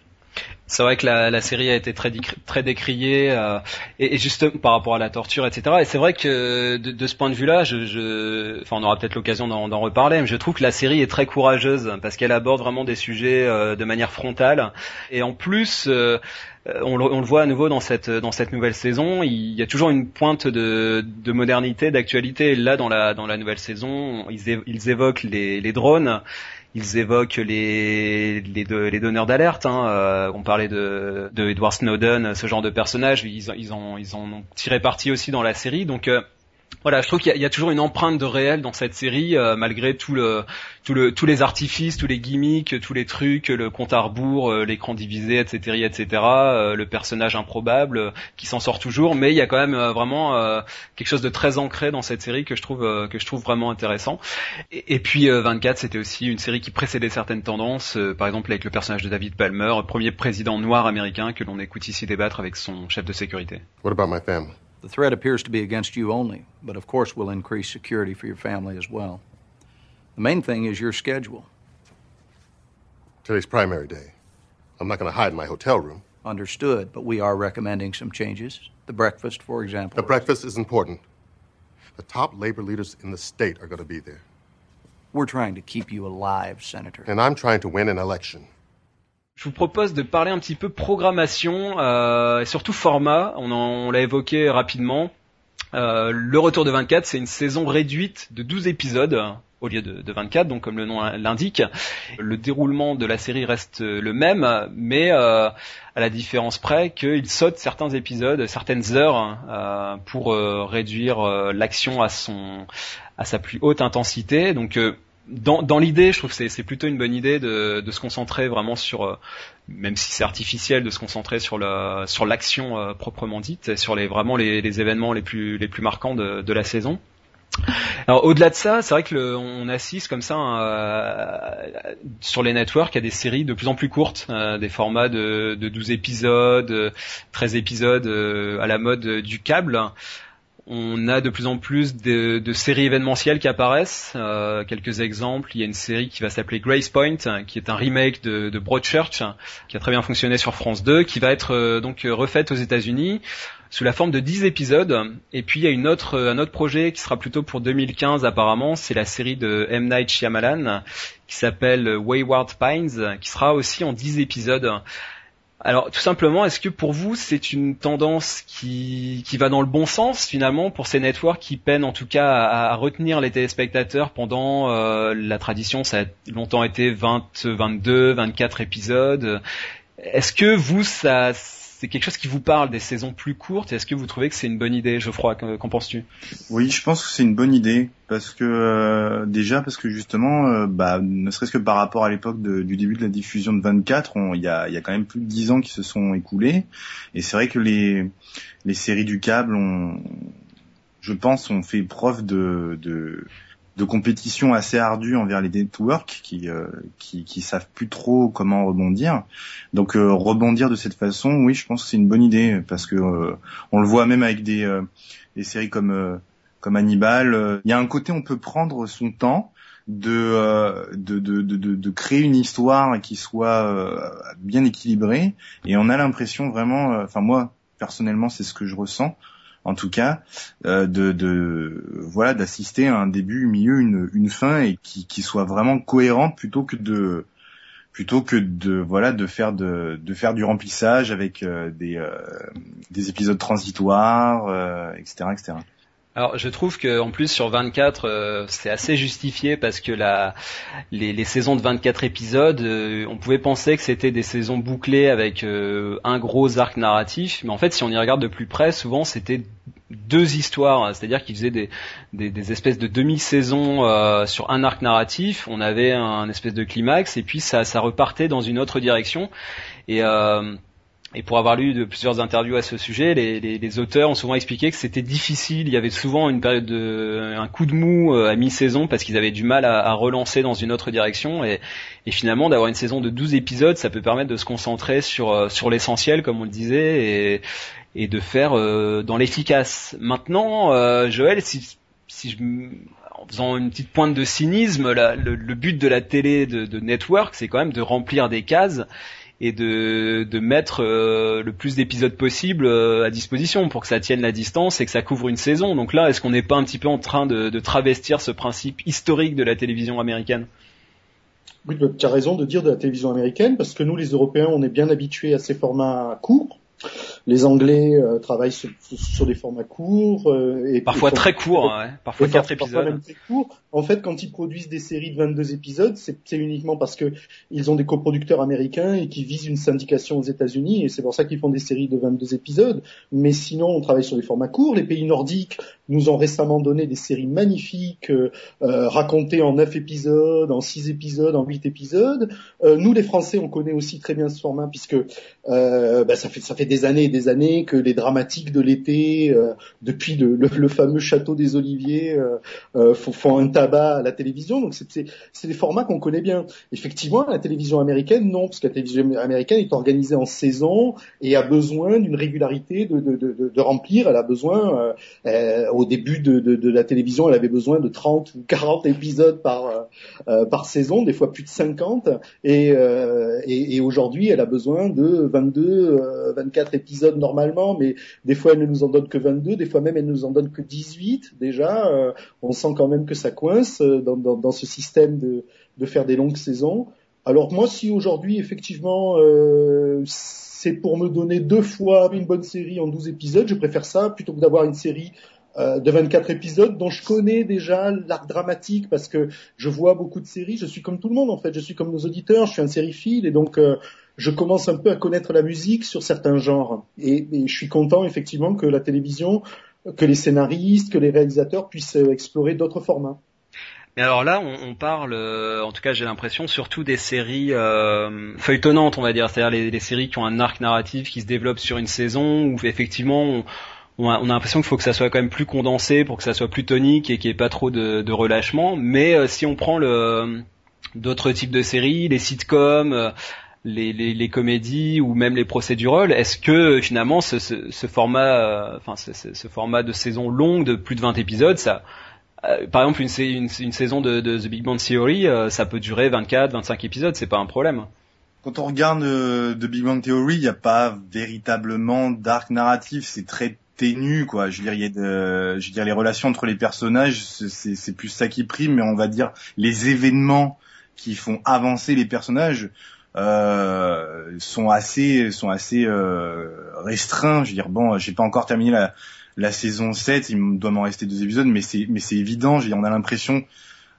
Speaker 1: C'est vrai que la, la, série a été très, très décriée euh, et, et, juste par rapport à la torture, etc. Et c'est vrai que de, de, ce point de vue-là, je, je, enfin, on aura peut-être l'occasion d'en reparler, mais je trouve que la série est très courageuse parce qu'elle aborde vraiment des sujets euh, de manière frontale. Et en plus, euh, on, le, on, le, voit à nouveau dans cette dans cette nouvelle saison. Il y a toujours une pointe de, de modernité, d'actualité. Là, dans la dans la nouvelle saison, ils, ils évoquent les, les drones ils évoquent les donneurs d'alerte. Hein. Euh, on parlait de, Edward Snowden, ce genre de personnage. Ils, ont ils en ont tiré parti aussi dans la série. Euh, voilà, je trouve qu'il y, a toujours une empreinte de réel dans cette série, euh, malgré tout le, tout le, tous les artifices, tous les gimmicks, tous les trucs, le compte à rebours, euh, l'écran divisé, etc., etc., euh, le personnage improbable qui s'en sort toujours, mais il y a quand même vraiment quelque chose de très ancré dans cette série que je trouve que je trouve vraiment intéressant. Et, et puis 24, c'était aussi une série qui précédait certaines tendances, par exemple avec le personnage de David Palmer, premier président noir américain que l'on écoute ici débattre avec son chef de sécurité.
Speaker 5: What about my family?
Speaker 6: The threat appears to be against you only, but of course we'll increase security for your family as well. The main thing is your schedule.
Speaker 5: Today's primary day. I'm not going to hide in my hotel room.
Speaker 6: Understood, but we are recommending some changes. The breakfast, for example.
Speaker 5: The breakfast is important. The top labor leaders in the state are going to be there.
Speaker 6: We're trying to keep you alive, Senator.
Speaker 5: And I'm trying to win an election.
Speaker 1: Je vous propose de parler un petit peu programmation euh, et surtout format. On, on l'a évoqué rapidement. Euh, le retour de 24, c'est une saison réduite de 12 épisodes au lieu de, de 24, donc comme le nom l'indique. Le déroulement de la série reste le même, mais euh, à la différence près qu'il saute certains épisodes, certaines heures euh, pour euh, réduire euh, l'action à son à sa plus haute intensité. Donc dans, dans l'idée, je trouve que c'est plutôt une bonne idée de, de se concentrer vraiment sur, euh, même si c'est artificiel, de se concentrer sur la sur l'action euh, proprement dite, sur les vraiment les, les, événements les plus les plus marquants de, de la saison. Alors au-delà de ça, c'est vrai que le, on assiste comme ça euh, sur les networks à des séries de plus en plus courtes, euh, des formats de, de 12 épisodes, 13 épisodes à la mode du câble on a de plus en plus de, séries événementielles qui apparaissent. Euh, quelques exemples, il y a une série qui va s'appeler Grace Point, qui est un remake de, Broadchurch, qui a très bien fonctionné sur France 2, qui va être euh, donc refaite aux États-Unis sous la forme de 10 épisodes. Et puis il y a un autre projet qui sera plutôt pour 2015 apparemment, c'est la série de M. Night Shyamalan qui s'appelle Wayward Pines, qui sera aussi en 10 épisodes. Alors tout simplement, est-ce que pour vous c'est une tendance qui, qui va dans le bon sens finalement pour ces networks qui peinent en tout cas à, retenir les téléspectateurs pendant euh, la tradition Ça a longtemps été 20, 22, 24 épisodes. Est-ce que vous ça c'est quelque chose qui vous parle des saisons plus courtes Est-ce que vous trouvez que c'est une bonne idée, Geoffroy? Qu'en penses-tu?
Speaker 2: Oui, je pense que c'est une bonne idée parce que euh, déjà parce que justement, euh, bah, ne serait-ce que par rapport à l'époque du début de la diffusion de 24, il y a, quand même plus de 10 ans qui se sont écoulés et c'est vrai que les séries du câble ont, je pense, ont fait preuve de de compétition assez ardue envers les networks qui, euh, qui, qui savent plus trop comment rebondir. Donc euh, rebondir de cette façon, oui, je pense que c'est une bonne idée parce que euh, on le voit même avec des, des séries comme comme Hannibal. Il y a un côté on peut prendre son temps de, de, de, de, de créer une histoire qui soit bien équilibrée et on a l'impression vraiment, enfin moi personnellement c'est ce que je ressens en tout cas, euh, de, voilà d'assister à un début, milieu, une, une fin et qui, qui soit vraiment cohérente plutôt que de plutôt que de voilà de faire de, de faire du remplissage avec euh, des, euh, des épisodes transitoires, etc., etc.
Speaker 1: Alors je trouve que en plus sur 24 euh, c'est assez justifié parce que la, les, les saisons de 24 épisodes, euh, on pouvait penser que c'était des saisons bouclées avec euh, un gros arc narratif, mais en fait si on y regarde de plus près, souvent c'était deux histoires, c'est-à-dire qu'ils faisaient des, des, des, espèces de demi-saisons sur un arc narratif, on avait un, espèce de climax et puis ça, ça repartait dans une autre direction. Et et pour avoir lu de plusieurs interviews à ce sujet, les, auteurs ont souvent expliqué que c'était difficile. Il y avait souvent une période de, un coup de mou euh, à mi-saison parce qu'ils avaient du mal à, relancer dans une autre direction. Et, finalement, d'avoir une saison de 12 épisodes, ça peut permettre de se concentrer sur euh, l'essentiel, comme on le disait, et, de faire euh, dans l'efficace. Maintenant, Joël, si, si je en faisant une petite pointe de cynisme, le, but de la télé de network, c'est quand même de remplir des cases et de, mettre euh, le plus d'épisodes possible euh, à disposition pour que ça tienne la distance et que ça couvre une saison. Donc là, est-ce qu'on n'est pas un petit peu en train de travestir ce principe historique de la télévision américaine?
Speaker 4: Oui, tu as raison de dire de la télévision américaine, parce que nous, les Européens, on est bien habitués à ces formats courts. Les Anglais euh, travaillent sur, sur, des formats courts euh, et
Speaker 1: parfois très courts, hein, ouais. parfois quatre épisodes.
Speaker 4: Même très courts. En fait, quand ils produisent des séries de 22 épisodes, c'est uniquement parce que ils ont des coproducteurs américains et qui visent une syndication aux États-Unis et c'est pour ça qu'ils font des séries de 22 épisodes. Mais sinon, on travaille sur des formats courts. Les pays nordiques nous ont récemment donné des séries magnifiques euh, racontées en 9 épisodes, en 6 épisodes, en 8 épisodes. Euh, nous, les Français, on connaît aussi très bien ce format puisque bah, ça fait ça fait des années des années que les dramatiques de l'été, euh, depuis le, fameux château des Oliviers, euh, euh, font, un tabac à la télévision. Donc c'est des formats qu'on connaît bien. Effectivement, la télévision américaine, non, parce que la télévision américaine est organisée en saison et a besoin d'une régularité de, remplir. Elle a besoin, au début de, de, la télévision, elle avait besoin de 30 ou 40 épisodes par, par saison, des fois plus de 50. Et, et, et aujourd'hui, elle a besoin de 22, 24 épisodes normalement, mais des fois elle ne nous en donne que 22, des fois même elle nous en donne que 18 déjà. Euh, on sent quand même que ça coince euh, dans, ce système de, faire des longues saisons. Alors moi, si aujourd'hui effectivement euh, c'est pour me donner deux fois une bonne série en 12 épisodes, je préfère ça plutôt que d'avoir une série de 24 épisodes dont je connais déjà l'arc dramatique parce que je vois beaucoup de séries. Je suis comme tout le monde en fait, je suis comme nos auditeurs, je suis un sériephile et donc je commence un peu à connaître la musique sur certains genres. Et, je suis content effectivement que la télévision, que les scénaristes, que les réalisateurs puissent explorer d'autres formats.
Speaker 1: Mais alors là, on, parle, euh, en tout cas j'ai l'impression, surtout des séries euh, feuilletonnantes, on va dire, c'est-à-dire les, séries qui ont un arc narratif qui se développe sur une saison, où effectivement on, a, on a l'impression qu'il faut que ça soit quand même plus condensé pour que ça soit plus tonique et qu'il n'y ait pas trop de, relâchement. Mais euh, si on prend le d'autres types de séries, les sitcoms, euh, les, les, les, comédies ou même les procédurales, est-ce que finalement ce, ce, ce format, enfin ce, ce, format de saison longue de plus de 20 épisodes, ça euh, par exemple, une, une, une, saison de, de, The Big Bang Theory, euh, ça peut durer 24, 25 épisodes, c'est pas un problème.
Speaker 2: Quand on regarde euh, The Big Bang Theory, il n'y a pas véritablement d'arc narratif, c'est très ténu, quoi. Je veux dire, y a de, je veux dire, les relations entre les personnages, c'est plus ça qui prime, mais on va dire les événements qui font avancer les personnages. Euh, sont assez sont assez euh, restreints. Je veux dire bon, j'ai pas encore terminé la, la saison 7, il doit m'en rester deux épisodes, mais c'est mais c'est évident, on a l'impression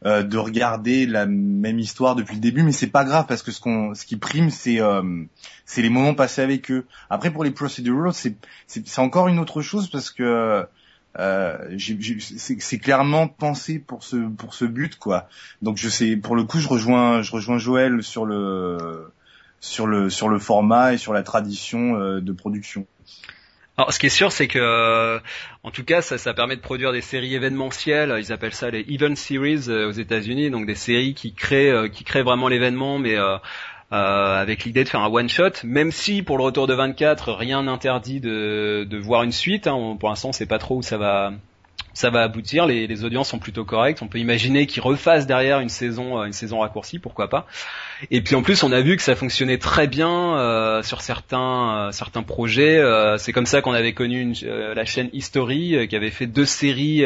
Speaker 2: euh, de regarder la même histoire depuis le début, mais c'est pas grave parce que ce qu'on ce qui prime c'est euh, c'est les moments passés avec eux. Après pour les procedurals, c'est c'est encore une autre chose parce que euh, c'est clairement pensé pour ce pour ce but quoi. Donc je sais pour le coup je rejoins je rejoins Joël sur le sur le sur le format et sur la tradition euh, de production.
Speaker 1: Alors, ce qui est sûr, c'est que, euh, en tout cas, ça, ça, permet de produire des séries événementielles. Ils appellent ça les event series euh, aux États-Unis, donc des séries qui créent, euh, qui créent vraiment l'événement, mais avec l'idée de faire un one shot. Même si pour le retour de 24, rien n'interdit de, de, voir une suite. Hein. Pour l'instant, c'est pas trop où ça va, ça va aboutir. Les, les, audiences sont plutôt correctes. On peut imaginer qu'ils refassent derrière une saison, euh, une saison raccourcie, pourquoi pas. Et puis en plus, on a vu que ça fonctionnait très bien euh, sur certains, euh, certains projets. c'est comme ça qu'on avait connu une, la chaîne History qui avait fait deux séries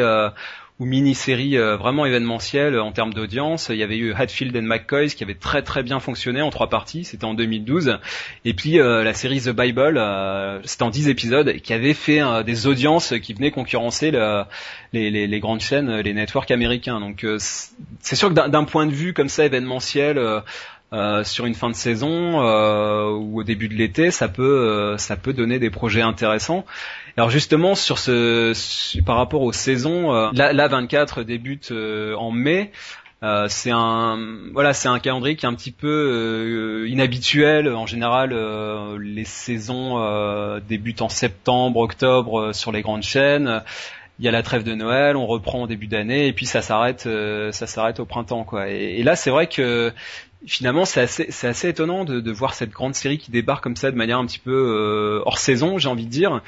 Speaker 1: ou mini-série euh, vraiment événementielle euh, en termes d'audience. Il y avait eu Hatfield and McCoy qui avait très très bien fonctionné en trois parties, c'était en 2012. Et puis euh, la série The Bible, c'était en dix épisodes, qui avait fait des audiences qui venaient concurrencer les, les, les, grandes chaînes, les networks américains. Donc c'est sûr que d'un point de vue comme ça événementiel, euh, sur une fin de saison euh, ou au début de l'été, ça peut euh, ça peut donner des projets intéressants. Alors justement sur ce par rapport aux saisons, là, là 24 débute en mai. Euh, c'est un voilà, c'est un calendrier qui est un petit peu inhabituel. En général, les saisons débutent en septembre, octobre sur les grandes chaînes. Il y a la trêve de Noël, on reprend au début d'année et puis ça s'arrête, ça s'arrête au printemps quoi. Et, et là, c'est vrai que finalement c'est assez, c'est assez étonnant de, voir cette grande série qui débarque comme ça de manière un petit peu euh, hors saison, j'ai envie de dire.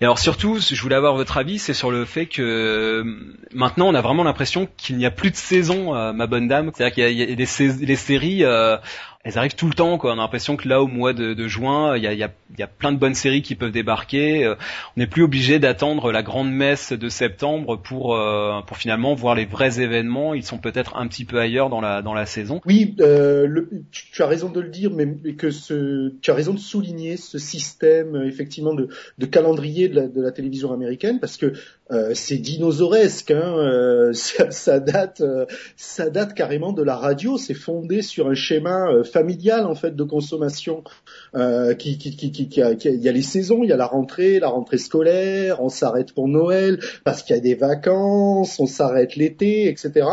Speaker 1: Et alors surtout, je voulais avoir votre avis, c'est sur le fait que euh, maintenant on a vraiment l'impression qu'il n'y a plus de saison, euh, ma bonne dame. C'est-à-dire qu'il y a, des, les séries elles arrivent tout le temps. Quoi. On a l'impression que là, au mois de, juin, il y a, plein de bonnes séries qui peuvent débarquer. Euh, on n'est plus obligé d'attendre la grande messe de septembre pour, euh, pour finalement voir les vrais événements. Ils sont peut-être un petit peu ailleurs dans la, saison.
Speaker 4: Oui, euh, tu, as raison de le dire, mais, que tu as raison de souligner ce système effectivement de, de calendrier de la, de la télévision américaine, parce que euh, c'est dinosauresque. Hein, euh, ça, ça, date, carrément de la radio. C'est fondé sur un schéma fait de consommation euh, il y a les saisons, il y a la rentrée, la rentrée scolaire, on s'arrête pour Noël parce qu'il y a des vacances, on s'arrête l'été, etc.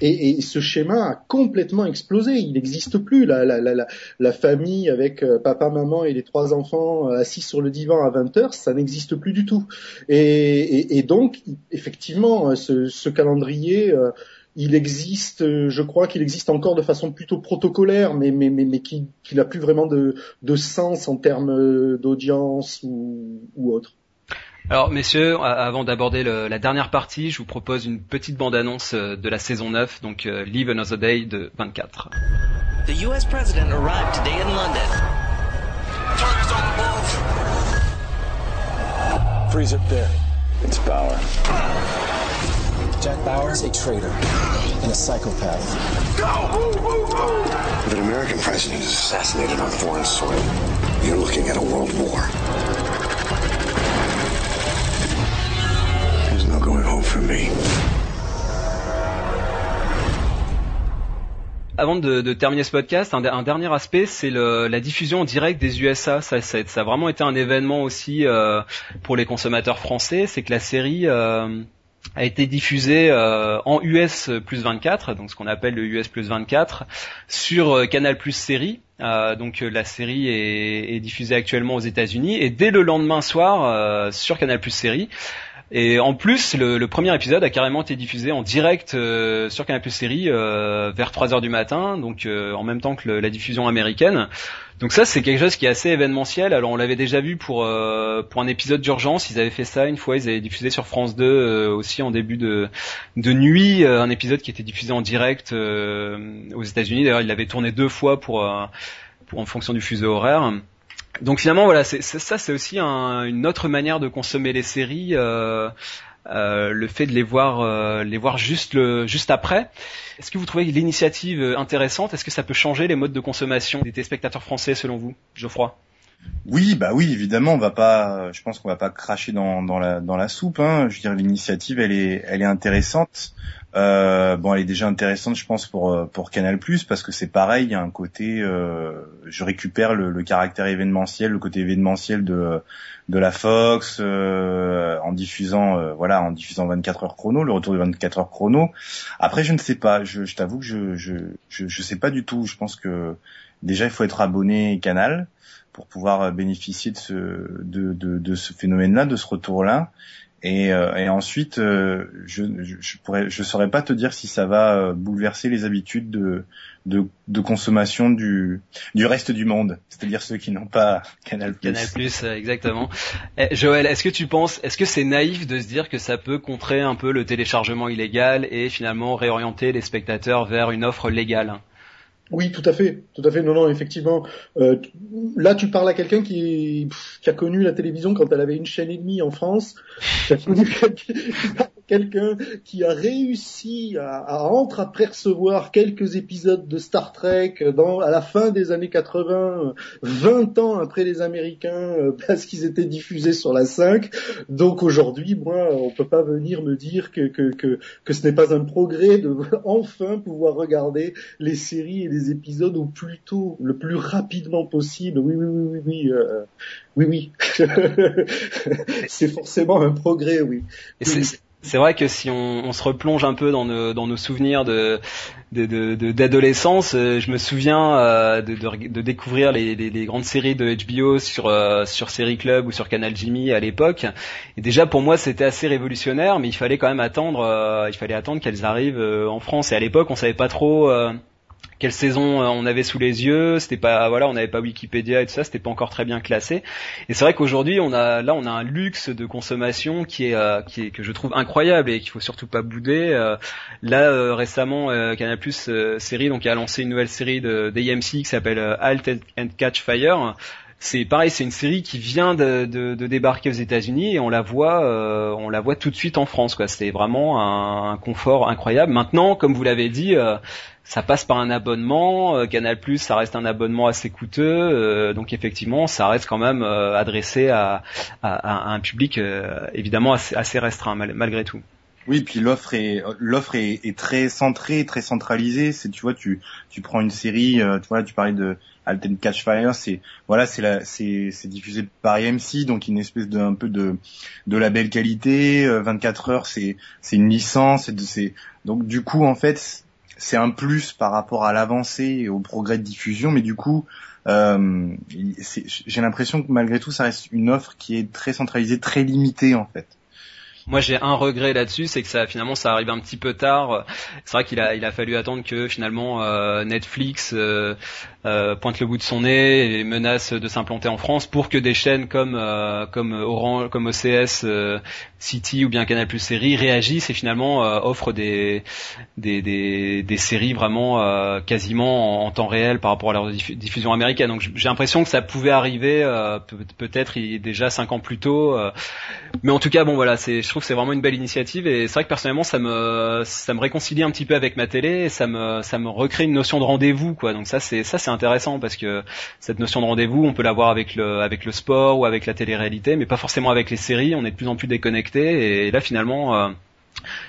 Speaker 4: Et, ce schéma a complètement explosé. Il n'existe plus la, famille avec euh, papa, maman et les trois enfants euh, assis sur le divan à 20 heures, ça n'existe plus du tout. Et donc effectivement, ce, ce calendrier il existe, euh, je crois qu'il existe encore de façon plutôt protocolaire, mais mais mais, mais qui, qui n'a plus vraiment de, de sens en termes euh, d'audience ou, ou autre.
Speaker 1: Alors messieurs, avant d'aborder la dernière partie, je vous propose une petite bande-annonce euh, de la saison 9, donc Live Another Day de 24. The US president arrived today in London. Freeze up there. It's power. Jack Bauer is a traitor and a psychopath. Go! If an American president is assassinated on foreign soil, you're looking at a world war. There's no going home for me. Avant de, terminer ce podcast, un, dernier aspect, c'est la diffusion en direct des USA. Ça, ça, a vraiment été un événement aussi euh, pour les consommateurs français. C'est que la série euh, a été diffusé euh, en US plus 24, donc ce qu'on appelle le US plus 24, sur Canal Plus série. Donc la série est, est, diffusée actuellement aux États-Unis et dès le lendemain soir sur Canal Plus série. Et en plus, le, le, premier épisode a carrément été diffusé en direct sur Canal série vers 3 heures du matin, donc en même temps que le, la diffusion américaine. Donc ça c'est quelque chose qui est assez événementiel. Alors on l'avait déjà vu pour euh, pour un épisode d'urgence, ils avaient fait ça une fois, ils avaient diffusé sur France 2 euh, aussi en début de de nuit euh, un épisode qui était diffusé en direct aux États-Unis. D'ailleurs, il l'avait tourné deux fois pour pour en fonction du fuseau horaire. Donc finalement voilà, c'est, ça c'est aussi une autre manière de consommer les séries. Euh, le fait de les voir, euh, les voir juste le, juste après. Est-ce que vous trouvez l'initiative intéressante? Est-ce que ça peut changer les modes de consommation des téléspectateurs français selon vous, Geoffroy?
Speaker 2: Oui, bah oui, évidemment, on va pas. Je pense qu'on va pas cracher dans, dans la dans la soupe. Hein. Je veux dire, l'initiative, elle est elle est intéressante. Euh, bon, elle est déjà intéressante, je pense, pour euh, pour Canal parce que c'est pareil, il y a un côté, euh, je récupère le, le, caractère événementiel, le côté événementiel de de la Fox euh, en diffusant, euh, voilà, en diffusant 24 heures chrono, le retour de 24 heures chrono. Après, je ne sais pas, je, je t'avoue que je, je je je sais pas du tout. Je pense que déjà il faut être abonné Canal pour pouvoir bénéficier de ce de de, de ce phénomène-là, de ce retour-là. Et, euh, et ensuite, euh, je, je, pourrais, je saurais pas te dire si ça va euh, bouleverser les habitudes de, de, de consommation du, du reste du monde, c'est-à-dire ceux qui n'ont pas Canal+.
Speaker 1: Canal+, exactement. Eh, Joël, est-ce que tu penses, est-ce que c'est naïf de se dire que ça peut contrer un peu le téléchargement illégal et finalement réorienter les spectateurs vers une offre légale?
Speaker 4: Oui, tout à fait, tout à fait. Non, non, effectivement. Euh, là, tu parles à quelqu'un qui, qui a connu la télévision quand elle avait une chaîne et demie en France, qui a connu quelqu'un qui a réussi à, à entreapercevoir quelques épisodes de Star Trek dans, à la fin des années 80, 20 ans après les Américains, euh, parce qu'ils étaient diffusés sur la 5. Donc aujourd'hui, moi, on peut pas venir me dire que, que, que, que ce n'est pas un progrès de enfin pouvoir regarder les séries et les épisodes au plus tôt, le plus rapidement possible. Oui, oui, oui, oui, oui. Euh, oui, oui. c'est forcément un progrès, oui.
Speaker 1: c'est vrai que si on, on, se replonge un peu dans nos, dans nos souvenirs de d'adolescence, de, de, euh, je me souviens euh, de, découvrir les, les, les, grandes séries de HBO sur euh, sur Série Club ou sur Canal Jimmy à l'époque. Et déjà pour moi c'était assez révolutionnaire, mais il fallait quand même attendre, il fallait attendre qu'elles arrivent en France. Et à l'époque on savait pas trop quelle saison euh, on avait sous les yeux, c'était pas voilà, on n'avait pas Wikipédia et tout ça, c'était pas encore très bien classé. Et c'est vrai qu'aujourd'hui, on a là on a un luxe de consommation qui est euh, qui est que je trouve incroyable et qu'il faut surtout pas bouder. Euh, là récemment Canal Plus série donc a lancé une nouvelle série de d'AMC qui s'appelle Halt and Catch Fire c'est pareil, c'est une série qui vient de, de, de débarquer aux États-Unis et on la voit, euh, on la voit tout de suite en France. Quoi. C'est vraiment un, un, confort incroyable. Maintenant, comme vous l'avez dit, euh, ça passe par un abonnement. Euh, Canal Plus, ça reste un abonnement assez coûteux, euh, donc effectivement, ça reste quand même adressé à, à, à, un public évidemment assez, assez restreint malgré tout.
Speaker 2: Oui, puis l'offre est l'offre est, est, très centrée, très centralisée. C'est tu vois, tu tu prends une série, tu vois, tu parlais de Alten Catch Fire, c'est voilà, c'est la c'est c'est diffusé par AMC, donc une espèce de un peu de de la belle qualité. 24 euh, heures, c'est c'est une licence, c'est donc du coup en fait c'est un plus par rapport à l'avancée et au progrès de diffusion, mais du coup euh, j'ai l'impression que malgré tout ça reste une offre qui est très centralisée, très limitée en fait.
Speaker 1: Moi, j'ai un regret là-dessus, c'est que ça finalement ça arrive un petit peu tard. C'est vrai qu'il a il a fallu attendre que finalement euh, Netflix euh, euh, pointe le bout de son nez et menace de s'implanter en France pour que des chaînes comme comme Orange, comme OCS, City ou bien Canal Plus Série réagissent et finalement offrent des des, des des, séries vraiment quasiment en, temps réel par rapport à leur diffusion américaine. Donc j'ai l'impression que ça pouvait arriver peut-être déjà cinq ans plus tôt. mais en tout cas, bon voilà, c'est trouve que c'est vraiment une belle initiative et c'est vrai que personnellement ça me ça me réconcilie un petit peu avec ma télé et ça me ça me recrée une notion de rendez-vous quoi. Donc ça c'est ça c'est intéressant parce que cette notion de rendez-vous, on peut l'avoir avec le avec le sport ou avec la télé-réalité mais pas forcément avec les séries, on est de plus en plus déconnecté et là finalement euh,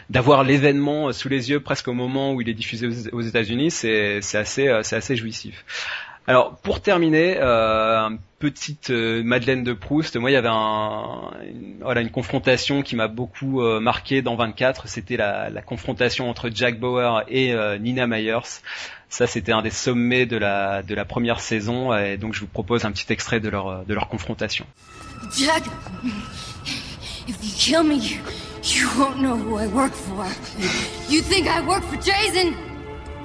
Speaker 1: d'avoir l'événement sous les yeux presque au moment où il est diffusé aux États-Unis, c'est c'est assez euh, c'est assez jouissif. Alors pour terminer, euh, petite euh, Madeleine de Proust. Moi, il y avait un, une, voilà, une confrontation qui m'a beaucoup euh, marqué dans 24. C'était la, la, confrontation entre Jack Bauer et euh, Nina Myers. Ça, c'était un des sommets de la, de la première saison. Et donc, je vous propose un petit extrait de leur, de leur confrontation.
Speaker 7: Jack, if you kill me, you, you won't know who I work for. You think I work for Jason,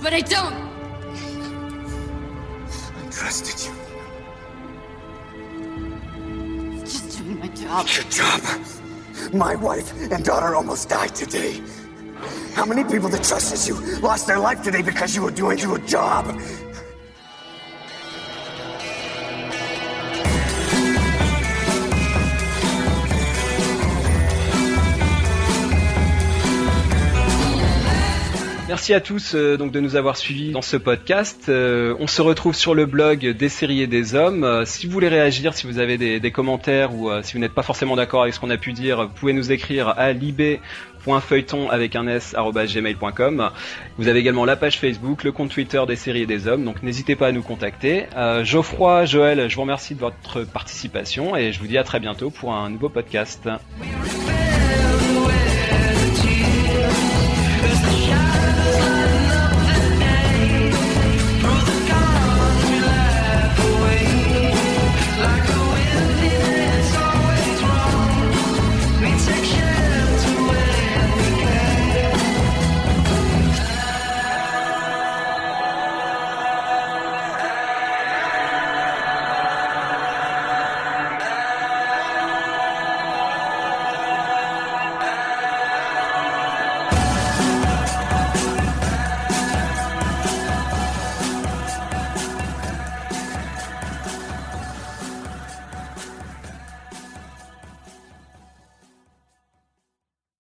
Speaker 7: but I don't.
Speaker 8: I trusted you.
Speaker 7: Doing my job.
Speaker 8: Your job. My wife and daughter almost died today. How many people that trusted you lost their life today because you were doing your job?
Speaker 1: Merci à tous euh, donc de nous avoir suivis dans ce podcast. Euh, on se retrouve sur le blog des séries et des hommes. Euh, si vous voulez réagir, si vous avez des, commentaires ou si vous n'êtes pas forcément d'accord avec ce qu'on a pu dire, vous pouvez nous écrire à lib.feuilleton avec un s gmail.com. Vous avez également la page Facebook, le compte Twitter des séries et des hommes, donc n'hésitez pas à nous contacter. Geoffroy, Joël, je vous remercie de votre participation et je vous dis à très bientôt pour un nouveau podcast.